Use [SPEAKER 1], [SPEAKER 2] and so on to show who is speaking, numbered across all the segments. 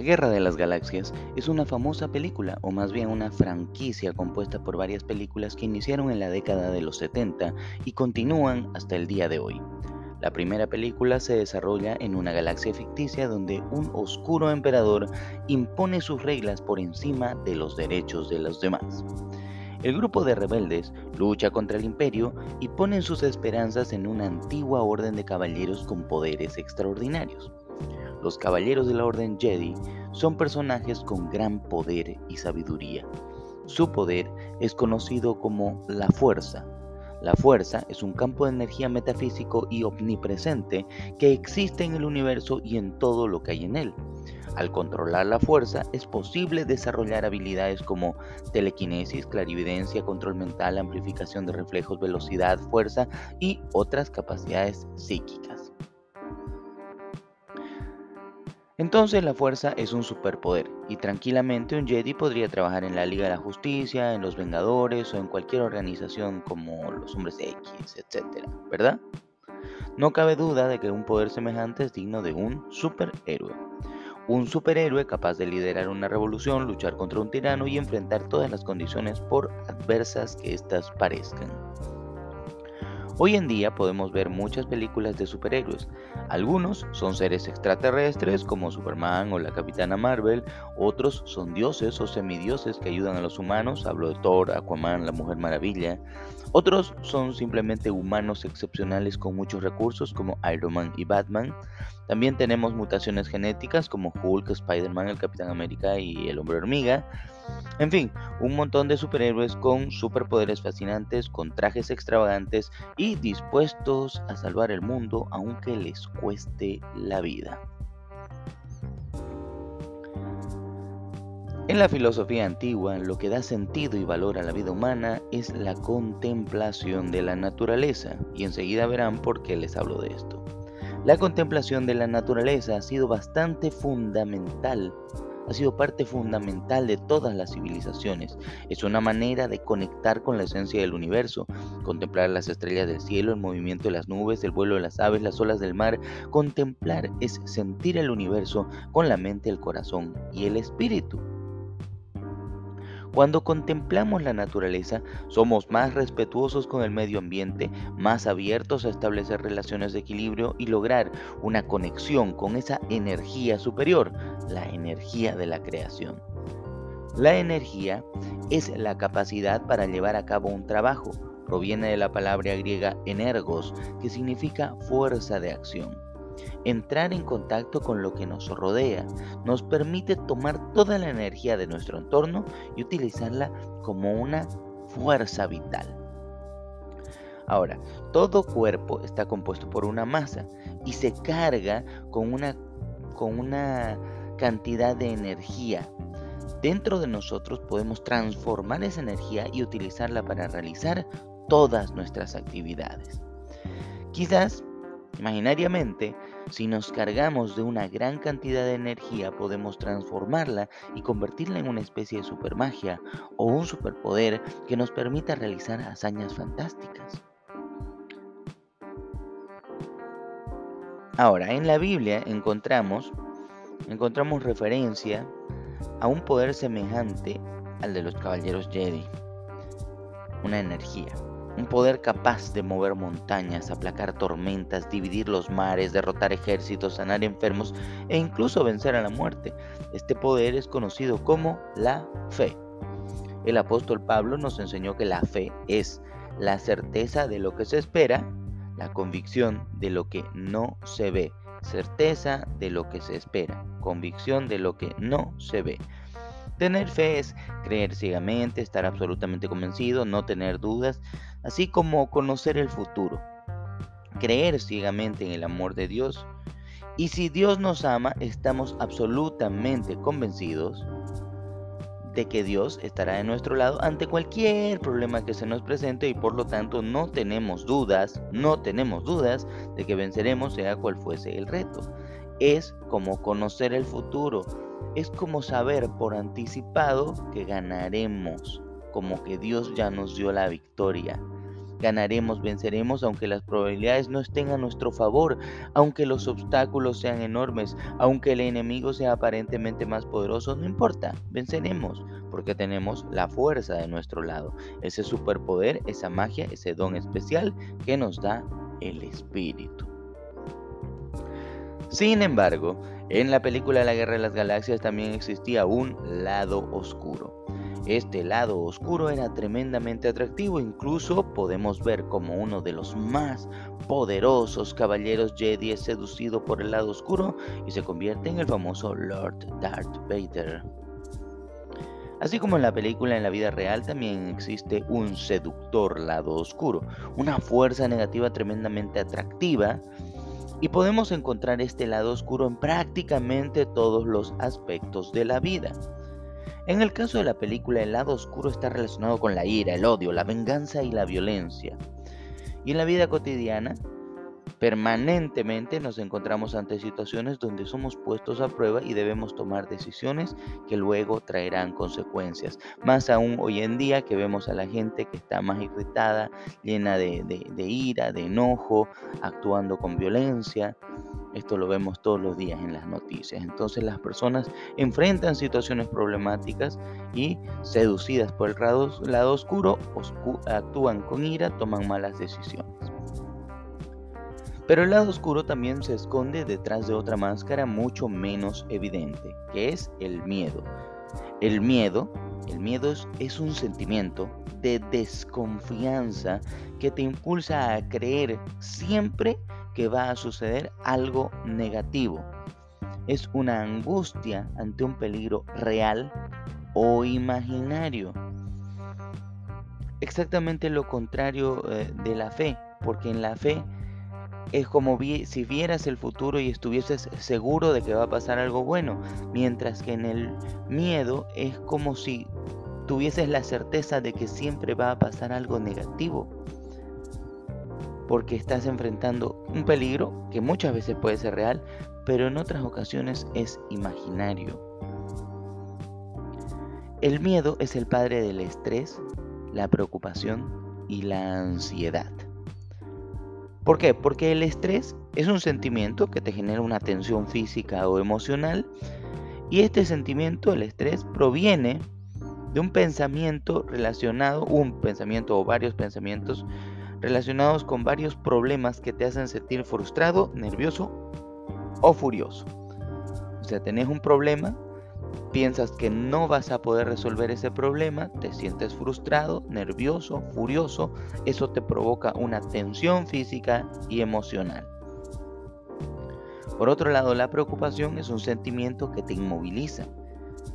[SPEAKER 1] La Guerra de las Galaxias es una famosa película, o más bien una franquicia compuesta por varias películas que iniciaron en la década de los 70 y continúan hasta el día de hoy. La primera película se desarrolla en una galaxia ficticia donde un oscuro emperador impone sus reglas por encima de los derechos de los demás. El grupo de rebeldes lucha contra el imperio y ponen sus esperanzas en una antigua orden de caballeros con poderes extraordinarios. Los caballeros de la Orden Jedi son personajes con gran poder y sabiduría. Su poder es conocido como la fuerza. La fuerza es un campo de energía metafísico y omnipresente que existe en el universo y en todo lo que hay en él. Al controlar la fuerza es posible desarrollar habilidades como telequinesis, clarividencia, control mental, amplificación de reflejos, velocidad, fuerza y otras capacidades psíquicas. Entonces la fuerza es un superpoder y tranquilamente un Jedi podría trabajar en la Liga de la Justicia, en los Vengadores o en cualquier organización como los Hombres X, etc. ¿Verdad? No cabe duda de que un poder semejante es digno de un superhéroe. Un superhéroe capaz de liderar una revolución, luchar contra un tirano y enfrentar todas las condiciones por adversas que éstas parezcan. Hoy en día podemos ver muchas películas de superhéroes. Algunos son seres extraterrestres como Superman o la Capitana Marvel, otros son dioses o semidioses que ayudan a los humanos, hablo de Thor, Aquaman, la Mujer Maravilla. Otros son simplemente humanos excepcionales con muchos recursos como Iron Man y Batman. También tenemos mutaciones genéticas como Hulk, Spider-Man, el Capitán América y el Hombre Hormiga. En fin, un montón de superhéroes con superpoderes fascinantes, con trajes extravagantes y dispuestos a salvar el mundo aunque les cueste la vida. En la filosofía antigua, lo que da sentido y valor a la vida humana es la contemplación de la naturaleza, y enseguida verán por qué les hablo de esto. La contemplación de la naturaleza ha sido bastante fundamental ha sido parte fundamental de todas las civilizaciones. Es una manera de conectar con la esencia del universo, contemplar las estrellas del cielo, el movimiento de las nubes, el vuelo de las aves, las olas del mar. Contemplar es sentir el universo con la mente, el corazón y el espíritu. Cuando contemplamos la naturaleza, somos más respetuosos con el medio ambiente, más abiertos a establecer relaciones de equilibrio y lograr una conexión con esa energía superior, la energía de la creación. La energía es la capacidad para llevar a cabo un trabajo. Proviene de la palabra griega energos, que significa fuerza de acción. Entrar en contacto con lo que nos rodea nos permite tomar toda la energía de nuestro entorno y utilizarla como una fuerza vital. Ahora, todo cuerpo está compuesto por una masa y se carga con una, con una cantidad de energía. Dentro de nosotros podemos transformar esa energía y utilizarla para realizar todas nuestras actividades. Quizás, imaginariamente, si nos cargamos de una gran cantidad de energía, podemos transformarla y convertirla en una especie de supermagia o un superpoder que nos permita realizar hazañas fantásticas. Ahora, en la Biblia encontramos, encontramos referencia a un poder semejante al de los caballeros Jedi, una energía. Un poder capaz de mover montañas, aplacar tormentas, dividir los mares, derrotar ejércitos, sanar enfermos e incluso vencer a la muerte. Este poder es conocido como la fe. El apóstol Pablo nos enseñó que la fe es la certeza de lo que se espera, la convicción de lo que no se ve, certeza de lo que se espera, convicción de lo que no se ve. Tener fe es creer ciegamente, estar absolutamente convencido, no tener dudas, así como conocer el futuro. Creer ciegamente en el amor de Dios. Y si Dios nos ama, estamos absolutamente convencidos de que Dios estará de nuestro lado ante cualquier problema que se nos presente y por lo tanto no tenemos dudas, no tenemos dudas de que venceremos sea cual fuese el reto. Es como conocer el futuro es como saber por anticipado que ganaremos, como que Dios ya nos dio la victoria. Ganaremos, venceremos, aunque las probabilidades no estén a nuestro favor, aunque los obstáculos sean enormes, aunque el enemigo sea aparentemente más poderoso, no importa, venceremos, porque tenemos la fuerza de nuestro lado, ese superpoder, esa magia, ese don especial que nos da el espíritu. Sin embargo, en la película La Guerra de las Galaxias también existía un lado oscuro. Este lado oscuro era tremendamente atractivo, incluso podemos ver como uno de los más poderosos caballeros Jedi es seducido por el lado oscuro y se convierte en el famoso Lord Darth Vader. Así como en la película, en la vida real también existe un seductor lado oscuro, una fuerza negativa tremendamente atractiva y podemos encontrar este lado oscuro en prácticamente todos los aspectos de la vida. En el caso de la película, el lado oscuro está relacionado con la ira, el odio, la venganza y la violencia. Y en la vida cotidiana, Permanentemente nos encontramos ante situaciones donde somos puestos a prueba y debemos tomar decisiones que luego traerán consecuencias. Más aún hoy en día que vemos a la gente que está más irritada, llena de, ira, de enojo, actuando con violencia. Esto lo vemos todos los días en las noticias. Entonces las personas enfrentan situaciones problemáticas y seducidas por el lado, oscuro, actúan con ira, toman malas decisiones. Pero el lado oscuro también se esconde detrás de otra máscara mucho menos evidente, que es el miedo. El miedo, el miedo es, un sentimiento de desconfianza que te impulsa a creer siempre que va a suceder algo negativo. Es una angustia ante un peligro real o imaginario. Exactamente lo contrario eh, de la fe, porque en la fe es como si vieras el futuro y estuvieses seguro de que va a pasar algo bueno, mientras que en el miedo es como si tuvieses la certeza de que siempre va a pasar algo negativo, porque estás enfrentando un peligro que muchas veces puede ser real, pero en otras ocasiones es imaginario. El miedo es el padre del estrés, la preocupación y la ansiedad. ¿Por qué? Porque el estrés es un sentimiento que te genera una tensión física o emocional y este sentimiento, el estrés, proviene de un pensamiento relacionado, un pensamiento o varios pensamientos relacionados con varios problemas que te hacen sentir frustrado, nervioso o furioso. O sea, tenés un problema piensas que no vas a poder resolver ese problema, te sientes frustrado, nervioso, furioso, eso te provoca una tensión física y emocional. Por otro lado, la preocupación es un sentimiento que te inmoviliza.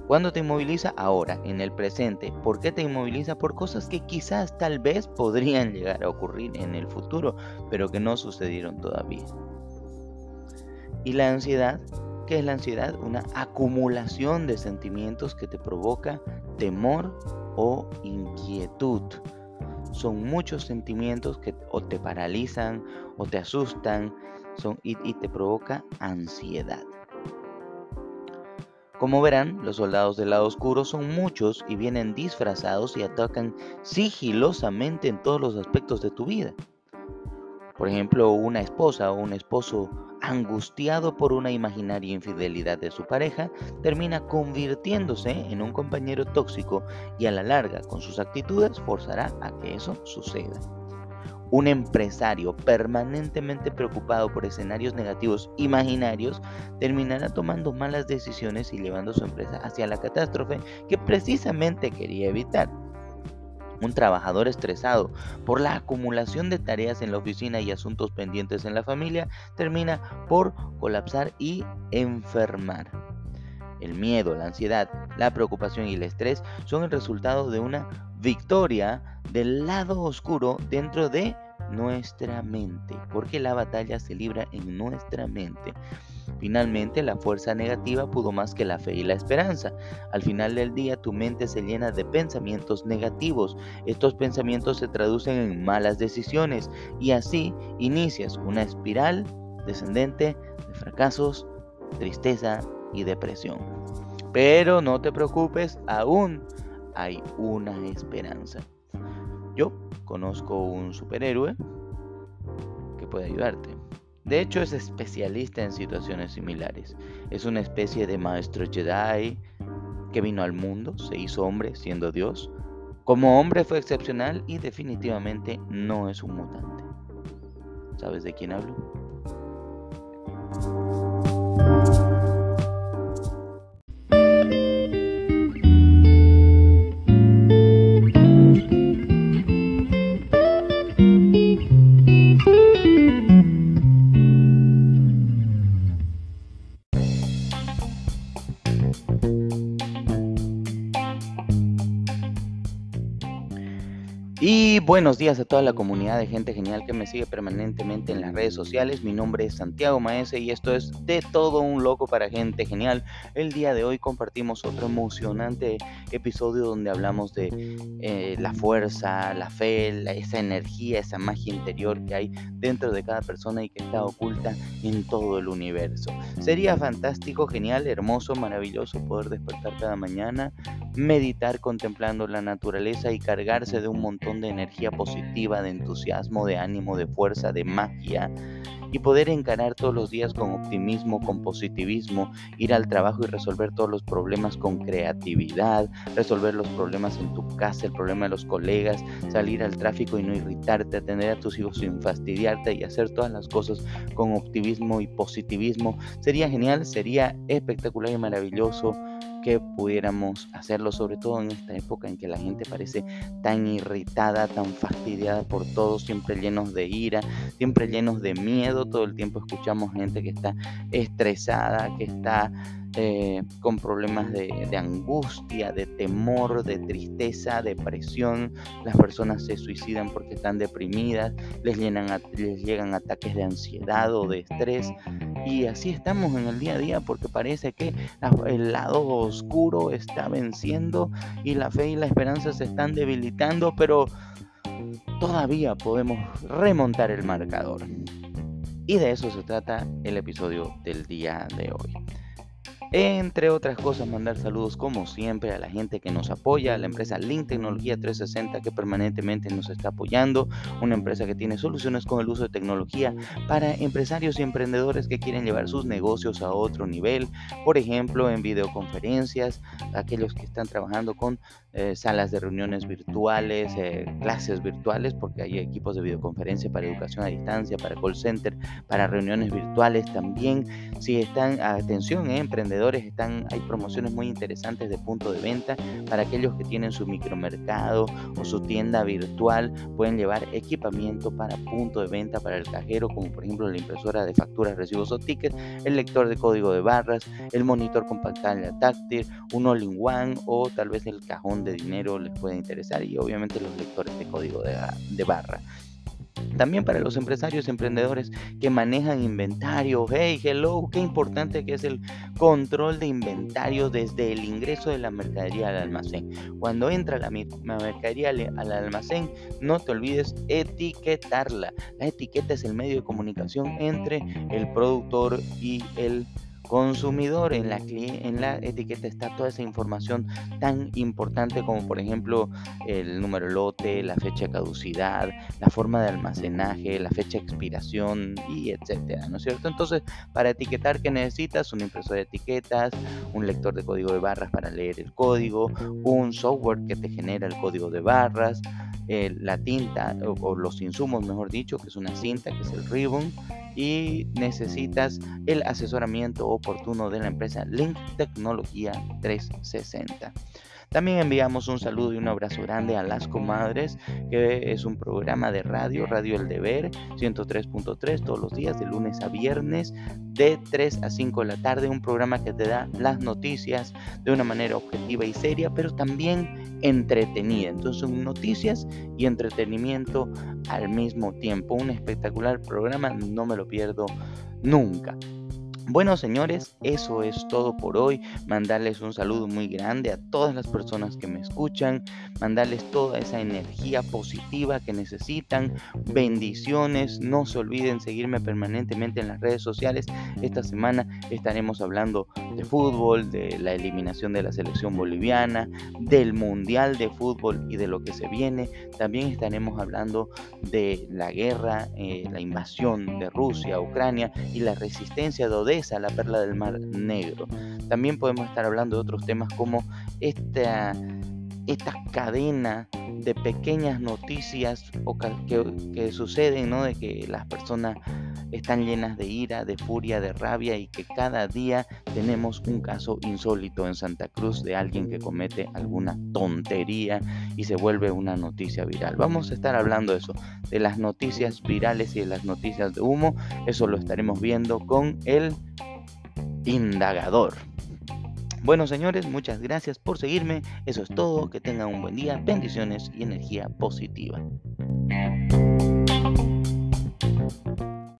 [SPEAKER 1] ¿Cuándo te inmoviliza? Ahora, en el presente. ¿Por qué te inmoviliza? Por cosas que quizás tal vez podrían llegar a ocurrir en el futuro, pero que no sucedieron todavía. Y la ansiedad ¿Qué es la ansiedad? Una acumulación de sentimientos que te provoca temor o inquietud. Son muchos sentimientos que o te paralizan o te asustan son, y, y te provoca ansiedad. Como verán, los soldados del lado oscuro son muchos y vienen disfrazados y atacan sigilosamente en todos los aspectos de tu vida. Por ejemplo, una esposa o un esposo angustiado por una imaginaria infidelidad de su pareja, termina convirtiéndose en un compañero tóxico y a la larga con sus actitudes forzará a que eso suceda. Un empresario permanentemente preocupado por escenarios negativos imaginarios terminará tomando malas decisiones y llevando su empresa hacia la catástrofe que precisamente quería evitar. Un trabajador estresado por la acumulación de tareas en la oficina y asuntos pendientes en la familia termina por colapsar y enfermar. El miedo, la ansiedad, la preocupación y el estrés son el resultado de una victoria del lado oscuro dentro de nuestra mente, porque la batalla se libra en nuestra mente. Finalmente, la fuerza negativa pudo más que la fe y la esperanza. Al final del día, tu mente se llena de pensamientos negativos. Estos pensamientos se traducen en malas decisiones y así inicias una espiral descendente de fracasos, tristeza y depresión. Pero no te preocupes, aún hay una esperanza. Yo conozco un superhéroe que puede ayudarte. De hecho, es especialista en situaciones similares. Es una especie de maestro Jedi que vino al mundo, se hizo hombre siendo Dios. Como hombre fue excepcional y definitivamente no es un mutante. ¿Sabes de quién hablo? Buenos días a toda la comunidad de gente genial que me sigue permanentemente en las redes sociales. Mi nombre es Santiago Maese y esto es De todo un loco para gente genial. El día de hoy compartimos otro emocionante episodio donde hablamos de eh, la fuerza, la fe, esa energía, esa magia interior que hay dentro de cada persona y que está oculta en todo el universo. Sería fantástico, genial, hermoso, maravilloso poder despertar cada mañana, meditar contemplando la naturaleza y cargarse de un montón de energía positiva, de entusiasmo, de ánimo, de fuerza, de magia y poder encarar todos los días con optimismo, con positivismo, ir al trabajo y resolver todos los problemas con creatividad, resolver los problemas en tu casa, el problema de los colegas, salir al tráfico y no irritarte, atender a tus hijos sin fastidiarte y hacer todas las cosas con optimismo y positivismo. Sería genial, sería espectacular y maravilloso que pudiéramos hacerlo, sobre todo en esta época en que la gente parece tan irritada, tan fastidiada por todo, siempre llenos de ira, siempre llenos de miedo, todo el tiempo escuchamos gente que está estresada, que está eh, con problemas de, angustia, de temor, de tristeza, depresión. Las personas se suicidan porque están deprimidas, les, les llegan ataques de ansiedad o de estrés. Y así estamos en el día a día porque parece que el lado oscuro está venciendo y la fe y la esperanza se están debilitando, pero todavía podemos remontar el marcador. Y de eso se trata el episodio del día de hoy. Entre otras cosas, mandar saludos como siempre a la gente que nos apoya, a la empresa Link Tecnología 360 que permanentemente nos está apoyando, una empresa que tiene soluciones con el uso de tecnología para empresarios y emprendedores que quieren llevar sus negocios a otro nivel, por ejemplo en videoconferencias, aquellos que están trabajando con eh, salas de reuniones virtuales, eh, clases virtuales, porque hay equipos de videoconferencia para educación a distancia, para call center, para reuniones virtuales también. Si están, atención, eh, emprendedores, están, hay promociones muy interesantes de punto de venta para aquellos que tienen su micromercado o su tienda virtual, pueden llevar equipamiento para punto de venta para el cajero, como por ejemplo la impresora de facturas, recibos o tickets, el lector de código de barras, el monitor con pantalla táctil, un all-in-one o tal vez el cajón de dinero les puede interesar y obviamente los lectores de código de, barra. También para los empresarios, emprendedores que manejan inventario. Hey, hello, qué importante que es el control de inventario desde el ingreso de la mercadería al almacén. Cuando entra la mercadería al almacén, no te olvides etiquetarla. La etiqueta es el medio de comunicación entre el productor y el consumidor. En la, en la etiqueta está toda esa información tan importante como por ejemplo el número lote, la fecha de caducidad, la forma de almacenaje, la fecha de expiración y etcétera, ¿no es cierto? Entonces, para etiquetar, ¿qué necesitas? Un impresor de etiquetas, un lector de código de barras para leer el código, un software que te genera el código de barras, eh, la tinta o, los insumos, mejor dicho, que es una cinta, que es el ribbon, y necesitas el asesoramiento oportuno de la empresa Link Tecnología 360. También enviamos un saludo y un abrazo grande a Las Comadres, que es un programa de radio, Radio El Deber, 103.3, todos los días, de lunes a viernes, de 3 a 5 de la tarde, un programa que te da las noticias de una manera objetiva y seria, pero también entretenida. Entonces, noticias y entretenimiento al mismo tiempo. Un espectacular programa, no me lo pierdo nunca. Bueno, señores, eso es todo por hoy. Mandarles un saludo muy grande a todas las personas que me escuchan, mandarles toda esa energía positiva que necesitan, bendiciones. No se olviden seguirme permanentemente en las redes sociales. Esta semana estaremos hablando de fútbol, de la eliminación de la selección boliviana, del Mundial de Fútbol y de lo que se viene. También estaremos hablando de la guerra, eh, la invasión de Rusia a Ucrania y la resistencia de Odessa, la perla del Mar Negro. También podemos estar hablando de otros temas como esta, esta cadena de pequeñas noticias que, que suceden, ¿no? De que las personas están llenas de ira, de furia, de rabia y que cada día tenemos un caso insólito en Santa Cruz de alguien que comete alguna tontería y se vuelve una noticia viral. Vamos a estar hablando de eso, de las noticias virales y de las noticias de humo. Eso lo estaremos viendo con el indagador. Bueno, señores, muchas gracias por seguirme. Eso es todo. Que tengan un buen día. Bendiciones y energía positiva.